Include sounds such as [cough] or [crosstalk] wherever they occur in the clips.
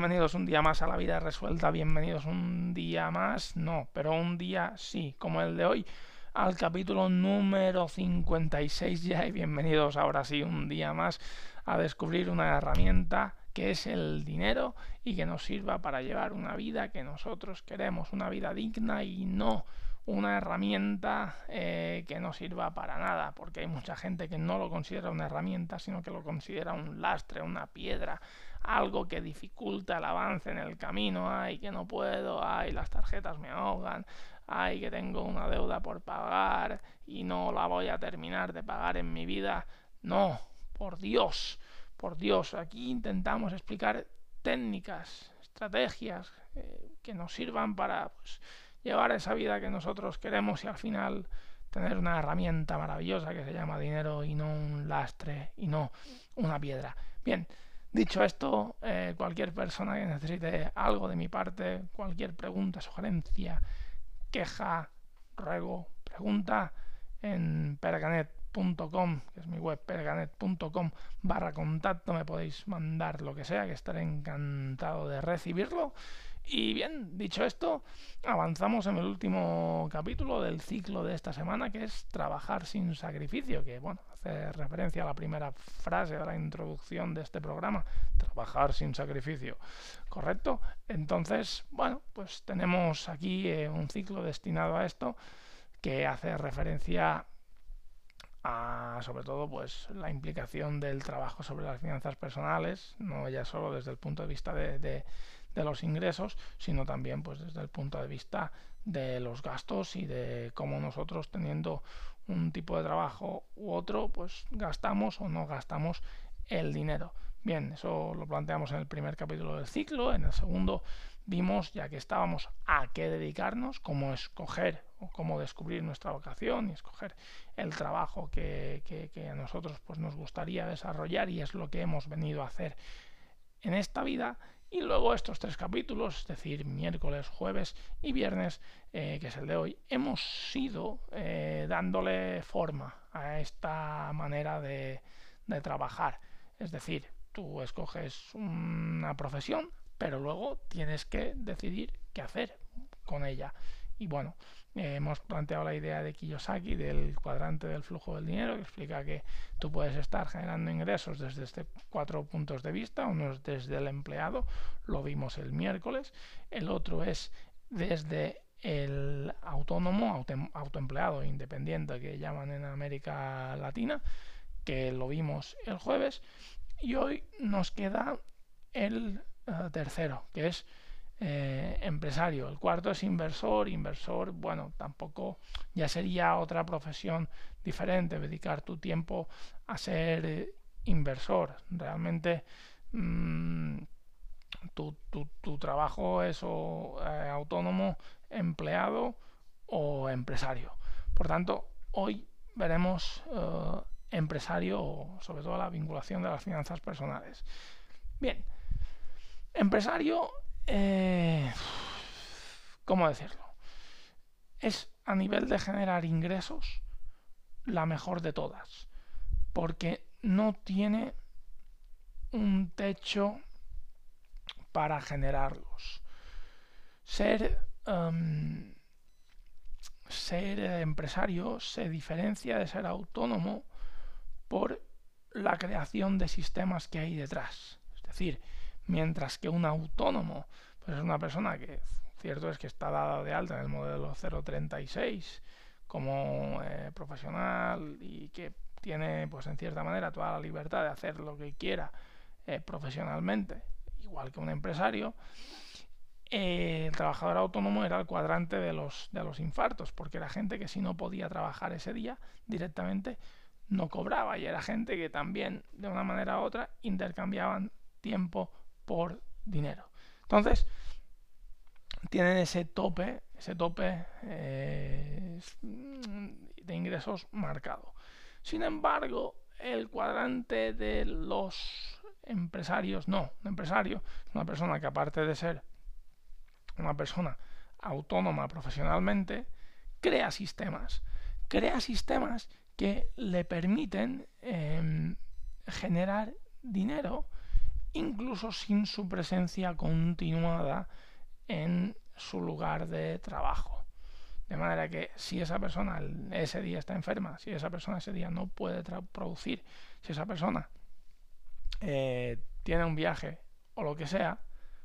Bienvenidos un día más a la vida resuelta, bienvenidos un día más, no, pero un día sí, como el de hoy, al capítulo número 56 ya y bienvenidos ahora sí un día más a descubrir una herramienta que es el dinero y que nos sirva para llevar una vida que nosotros queremos, una vida digna y no una herramienta eh, que no sirva para nada, porque hay mucha gente que no lo considera una herramienta, sino que lo considera un lastre, una piedra, algo que dificulta el avance en el camino, ay, que no puedo, ay, las tarjetas me ahogan, ay, que tengo una deuda por pagar y no la voy a terminar de pagar en mi vida. No, por Dios, por Dios, aquí intentamos explicar técnicas, estrategias eh, que nos sirvan para pues, llevar esa vida que nosotros queremos y al final tener una herramienta maravillosa que se llama dinero y no un lastre y no una piedra. Bien, Dicho esto, eh, cualquier persona que necesite algo de mi parte, cualquier pregunta, sugerencia, queja, ruego, pregunta, en perganet.com, que es mi web, perganet.com barra contacto, me podéis mandar lo que sea, que estaré encantado de recibirlo. Y bien, dicho esto, avanzamos en el último capítulo del ciclo de esta semana, que es trabajar sin sacrificio, que bueno, hace referencia a la primera frase de la introducción de este programa, trabajar sin sacrificio, ¿correcto? Entonces, bueno, pues tenemos aquí eh, un ciclo destinado a esto que hace referencia a, sobre todo, pues la implicación del trabajo sobre las finanzas personales, no ya solo desde el punto de vista de de los ingresos, sino también pues desde el punto de vista de los gastos y de cómo nosotros teniendo un tipo de trabajo u otro, pues gastamos o no gastamos el dinero. Bien, eso lo planteamos en el primer capítulo del ciclo. En el segundo vimos, ya que estábamos a qué dedicarnos, cómo escoger cómo descubrir nuestra vocación y escoger el trabajo que, a nosotros pues, nos gustaría desarrollar y es lo que hemos venido a hacer en esta vida y luego estos tres capítulos, es decir, miércoles, jueves y viernes, eh, que es el de hoy, hemos ido eh, dándole forma a esta manera de trabajar. Es decir, tú escoges una profesión, pero luego tienes que decidir qué hacer con ella. Y bueno, eh, hemos planteado la idea de Kiyosaki del cuadrante del flujo del dinero, que explica que tú puedes estar generando ingresos desde este cuatro puntos de vista. Uno es desde el empleado, lo vimos el miércoles. El otro es desde el autónomo, auto, autoempleado, independiente, que llaman en América Latina, que lo vimos el jueves. Y hoy nos queda el eh, tercero, que es eh, empresario. El cuarto es inversor. Inversor, bueno, tampoco ya sería otra profesión diferente, dedicar tu tiempo a ser eh, inversor. Realmente mm, tu, tu, trabajo es o, eh, autónomo, empleado o empresario. Por tanto, hoy veremos empresario, sobre todo la vinculación de las finanzas personales. Bien, empresario eh, ¿Cómo decirlo? Es a nivel de generar ingresos la mejor de todas, porque no tiene un techo para generarlos. Ser, em, ser empresario se diferencia de ser autónomo por la creación de sistemas que hay detrás. Es decir, mientras que un autónomo pues es una persona que cierto es que está dada de alta en el modelo 036 como eh, profesional y que tiene pues en cierta manera toda la libertad de hacer lo que quiera eh, profesionalmente igual que un empresario eh, el trabajador autónomo era el cuadrante de los, de los infartos, porque era gente que si no podía trabajar ese día directamente no cobraba y era gente que también de una manera u otra intercambiaban tiempo por dinero. Entonces, tienen ese tope, ese tope eh, de ingresos marcado. Sin embargo, el cuadrante de los empresarios, no, un empresario es una persona que aparte de ser una persona autónoma profesionalmente, crea sistemas. Crea sistemas que le permiten em, generar dinero incluso sin su presencia continuada en su lugar de trabajo. De manera que si esa persona ese día está enferma, si esa persona ese día no puede producir, si esa persona eh, tiene un viaje o lo que sea,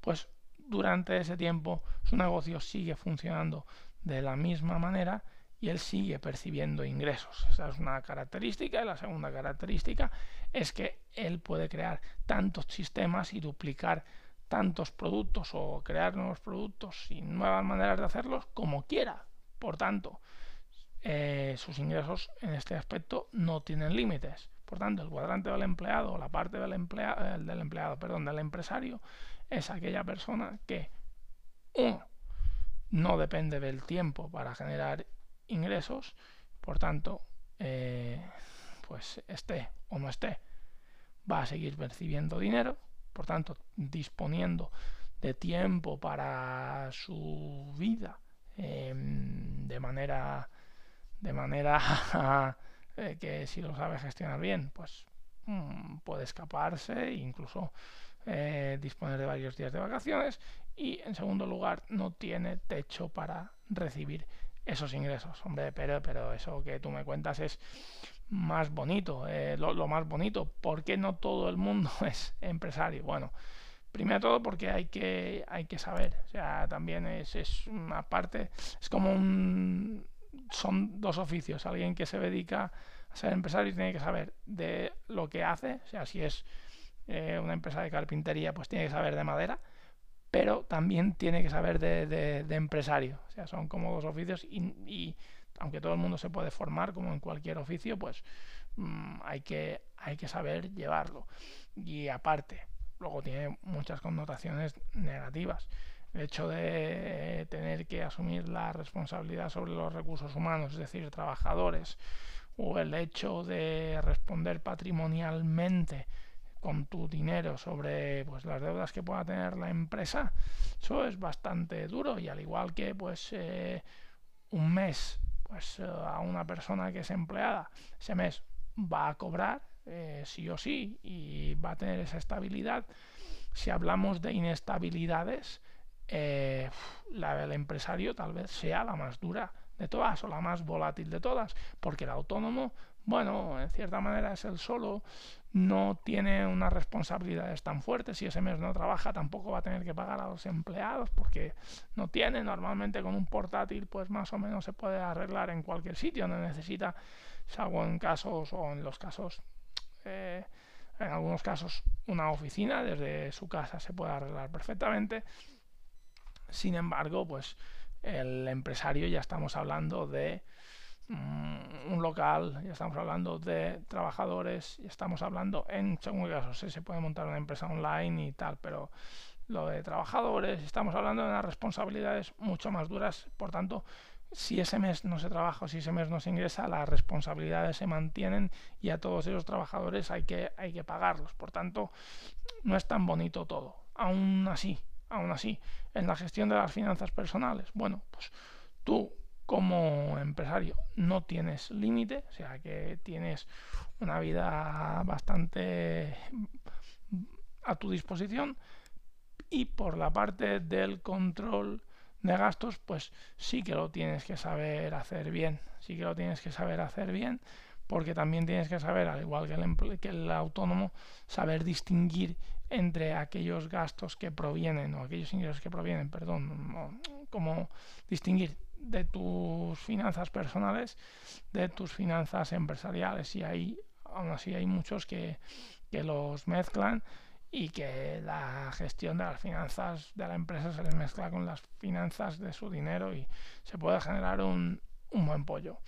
pues durante ese tiempo su negocio sigue funcionando de la misma manera y él sigue percibiendo ingresos. Esa es una característica. Y la segunda característica es que él puede crear tantos sistemas y duplicar tantos productos o crear nuevos productos y nuevas maneras de hacerlos como quiera. Por tanto, eh, sus ingresos en este aspecto no tienen límites. Por tanto, el cuadrante del empleado o la parte del, empleado, del empleado, perdón, del empresario es aquella persona que, uno, no depende del tiempo para generar ingresos, por tanto, eh, pues esté o no esté, va a seguir percibiendo dinero, por tanto, disponiendo de tiempo para su vida em, de manera de manera [laughs] eh, que si lo sabe gestionar bien, pues mm, puede escaparse incluso eh, disponer de varios días de vacaciones y en segundo lugar no tiene techo para recibir esos ingresos. Hombre, pero, pero eso que tú me cuentas es más bonito, eh, lo, más bonito. ¿Por qué no todo el mundo [laughs] es empresario? Bueno, primero todo porque hay que, hay que saber. O sea, también es, es una parte, es como un son dos oficios. Alguien que se dedica a ser empresario tiene que saber de lo que hace, o sea, si es eh, una empresa de carpintería, pues tiene que saber de madera, pero también tiene que saber de, empresario. O sea, son como dos oficios y, aunque todo el mundo se puede formar como en cualquier oficio, pues mm, hay, que, hay que saber llevarlo. Y aparte, luego tiene muchas connotaciones negativas el hecho de tener que asumir la responsabilidad sobre los recursos humanos, es decir, trabajadores, o el hecho de responder patrimonialmente con tu dinero sobre pues las deudas que pueda tener la empresa eso es bastante duro. Y al igual que pues eh, un mes pues eh, a una persona que es empleada ese mes va a cobrar eh, sí o sí y va a tener esa estabilidad. Si hablamos de inestabilidades la del empresario tal vez sea la más dura de todas o la más volátil de todas, porque el autónomo, bueno, en cierta manera es el solo, no tiene unas responsabilidades tan fuertes, si ese mes no trabaja tampoco va a tener que pagar a los empleados porque no tiene, normalmente con un portátil pues más o menos se puede arreglar en cualquier sitio, no necesita, salvo en casos o en los casos... Eh, en algunos casos una oficina desde su casa se puede arreglar perfectamente. Sin embargo, pues el empresario ya estamos hablando de un local, ya estamos hablando de trabajadores, ya estamos hablando en según casos, se puede montar una empresa online y tal, pero lo de trabajadores, estamos hablando de unas responsabilidades mucho más duras, por tanto, si ese mes no se trabaja o si ese mes no se ingresa, las responsabilidades se mantienen y a todos esos trabajadores hay que, hay que pagarlos. Por tanto, no es tan bonito todo. Aún así, aún así, en la gestión de las finanzas personales, bueno, pues tú como empresario no tienes límite, o sea que tienes una vida bastante a tu disposición. Y por la parte del control de gastos, pues sí que lo tienes que saber hacer bien, sí que lo tienes que saber hacer bien porque también tienes que saber, al igual que el, que el autónomo, saber distinguir entre aquellos gastos que provienen o aquellos ingresos que provienen, perdón, como distinguir de tus finanzas personales de tus finanzas empresariales y ahí aún así hay muchos que, que los mezclan y que la gestión de las finanzas de la empresa se les mezcla con las finanzas de su dinero y se puede generar un, un buen pollo.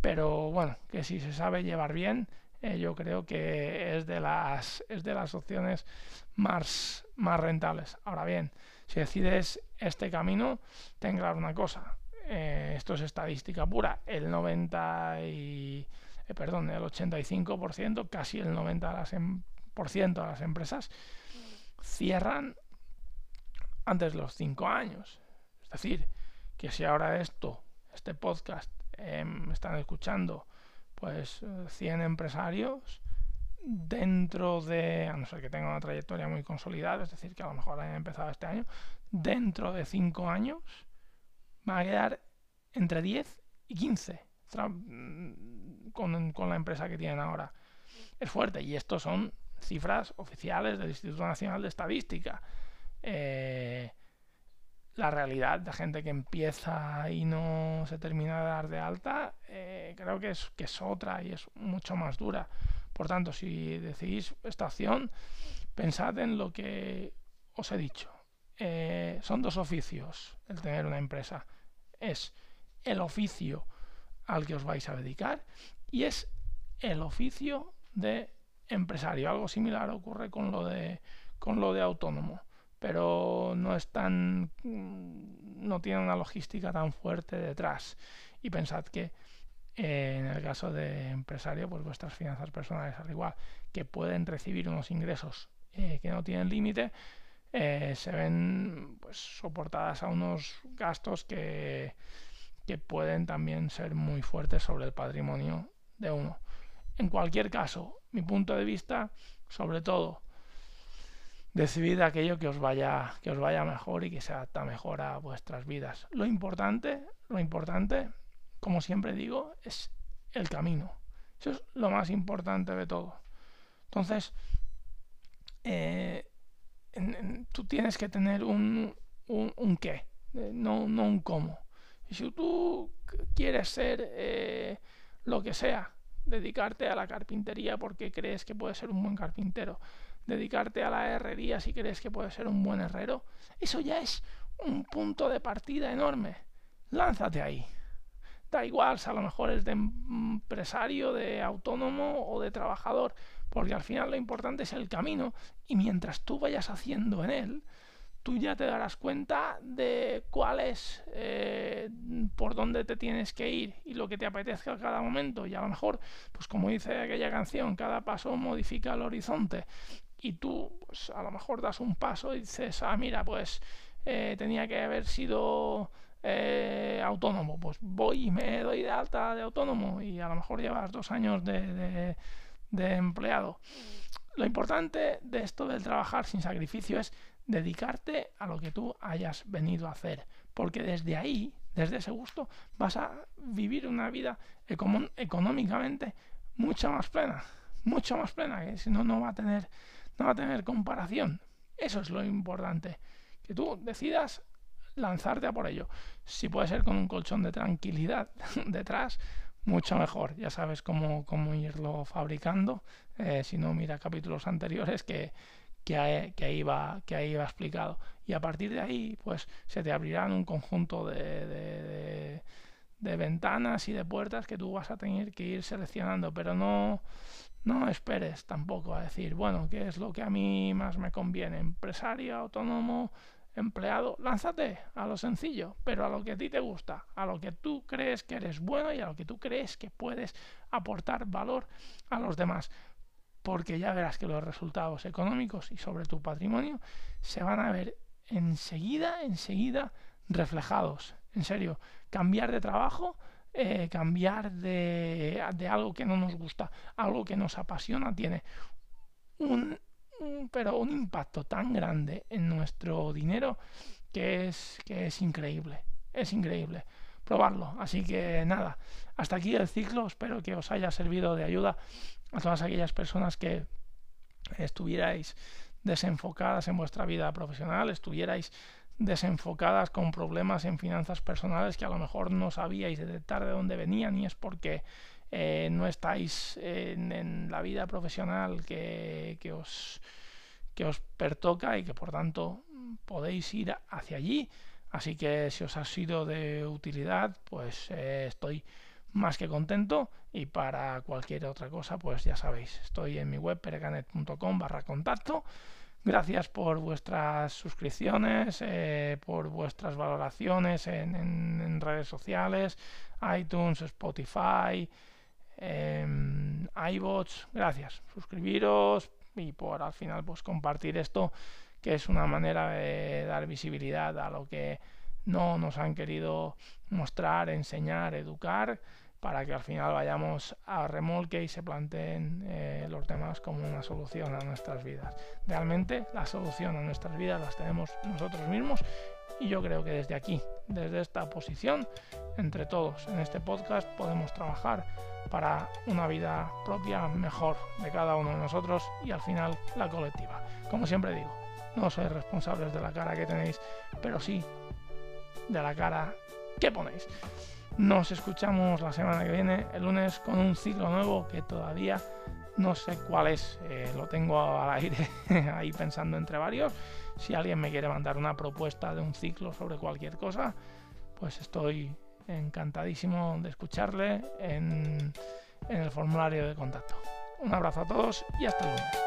Pero bueno, que si se sabe llevar bien, eh, yo creo que es de las, es de las opciones más, más rentables. Ahora bien, si decides este camino, ten claro una cosa. Eh, esto es estadística pura. El 90 y, eh, perdón, el 85%, casi el 90% de las, em, de las empresas cierran antes de los 5 años. Es decir, que si ahora esto, este podcast, me em, están escuchando pues 100 empresarios dentro de, a no ser que tenga una trayectoria muy consolidada, es decir, que a lo mejor hayan empezado este año, dentro de 5 años va a quedar entre 10 y 15 mm, con, con la empresa que tienen ahora. Es fuerte y estos son cifras oficiales del Instituto Nacional de Estadística. Eh, la realidad de gente que empieza y no se termina de dar de alta, eh, creo que es, que es otra y es mucho más dura. Por tanto, si decidís esta opción, pensad en lo que os he dicho. Eh, son dos oficios el tener una empresa. Es el oficio al que os vais a dedicar y es el oficio de empresario. Algo similar ocurre con lo de, con lo de autónomo pero no es tan mm, no tiene una logística tan fuerte detrás y pensad que eh, en el caso de empresario pues vuestras finanzas personales al igual que pueden recibir unos ingresos eh, que no tienen límite eh, se ven pues soportadas a unos gastos que, que pueden también ser muy fuertes sobre el patrimonio de uno. En cualquier caso mi punto de vista sobre todo decidid aquello que os vaya que os vaya mejor y que se adapta mejor a vuestras vidas. Lo importante lo importante como siempre digo es el camino. Eso es lo más importante de todo. Entonces eh, tú tienes que tener un, un, qué eh, no, no un cómo y si tú quieres ser eh, lo que sea dedicarte a la carpintería porque crees que puedes ser un buen carpintero dedicarte a la herrería si crees que puedes ser un buen herrero, eso ya es un punto de partida enorme. Lánzate ahí. Da igual si a lo mejor es de empresario, de autónomo o de trabajador, porque al final lo importante es el camino y mientras tú vayas haciendo en él, tú ya te darás cuenta de cuál es, eh, por dónde te tienes que ir y lo que te apetezca a cada momento. Y a lo mejor, pues como dice aquella canción, cada paso modifica el horizonte y tú pues, a lo mejor das un paso y dices, ah, mira, pues eh, tenía que haber sido eh, autónomo, pues voy y me doy de alta de autónomo y a lo mejor llevas dos años de, empleado. Lo importante de esto del trabajar sin sacrificio es dedicarte a lo que tú hayas venido a hacer, porque desde ahí, desde ese gusto, vas a vivir una vida económicamente mucho más plena, mucho más plena, que si no, no va a tener no va a tener comparación. Eso es lo importante. Que tú decidas lanzarte a por ello. Si puede ser con un colchón de tranquilidad [laughs] detrás, mucho mejor. Ya sabes cómo, cómo irlo fabricando. Eh, si no, mira capítulos anteriores que, que, ahí, que, va, que ahí va explicado. Y a partir de ahí, pues se te abrirán un conjunto de, de, de ventanas y de puertas que tú vas a tener que ir seleccionando. Pero no no esperes tampoco a decir, bueno, ¿qué es lo que a mí más me conviene? ¿Empresario, autónomo, empleado? Lánzate a lo sencillo, pero a lo que a ti te gusta, a lo que tú crees que eres bueno y a lo que tú crees que puedes aportar valor a los demás. Porque ya verás que los resultados económicos y sobre tu patrimonio se van a ver enseguida, enseguida reflejados. En serio, cambiar de trabajo eh, cambiar de, algo que no nos gusta, algo que nos apasiona, tiene un, pero un impacto tan grande en nuestro dinero que es, que es increíble, es increíble. probarlo. Así que nada, hasta aquí el ciclo. Espero que os haya servido de ayuda a todas aquellas personas que estuvierais desenfocadas en vuestra vida profesional, estuvierais desenfocadas con problemas en finanzas personales que a lo mejor no sabíais detectar de dónde venían y es porque eh, no estáis en, la vida profesional que, os, que os pertoca y que por tanto podéis ir hacia allí. Así que si os ha sido de utilidad, pues eh, estoy más que contento y para cualquier otra cosa, pues ya sabéis, estoy en mi web perecanet.com barra contacto. Gracias por vuestras suscripciones, eh, por vuestras valoraciones en, redes sociales, iTunes, Spotify, eh, iBots, gracias. Suscribiros y por al final pues compartir esto que es una manera de dar visibilidad a lo que no nos han querido mostrar, enseñar, educar para que al final vayamos a remolque y se planteen eh, los temas como una solución a nuestras vidas. Realmente la solución a nuestras vidas las tenemos nosotros mismos y yo creo que desde aquí, desde esta posición, entre todos en este podcast podemos trabajar para una vida propia mejor de cada uno de nosotros y al final la colectiva. Como siempre digo, no sois responsables de la cara que tenéis, pero sí de la cara que ponéis. Nos escuchamos la semana que viene, el lunes, con un ciclo nuevo que todavía no sé cuál es. Eh, lo tengo al aire [laughs] ahí pensando entre varios. Si alguien me quiere mandar una propuesta de un ciclo sobre cualquier cosa, pues estoy encantadísimo de escucharle en, en el formulario de contacto. Un abrazo a todos y hasta lunes.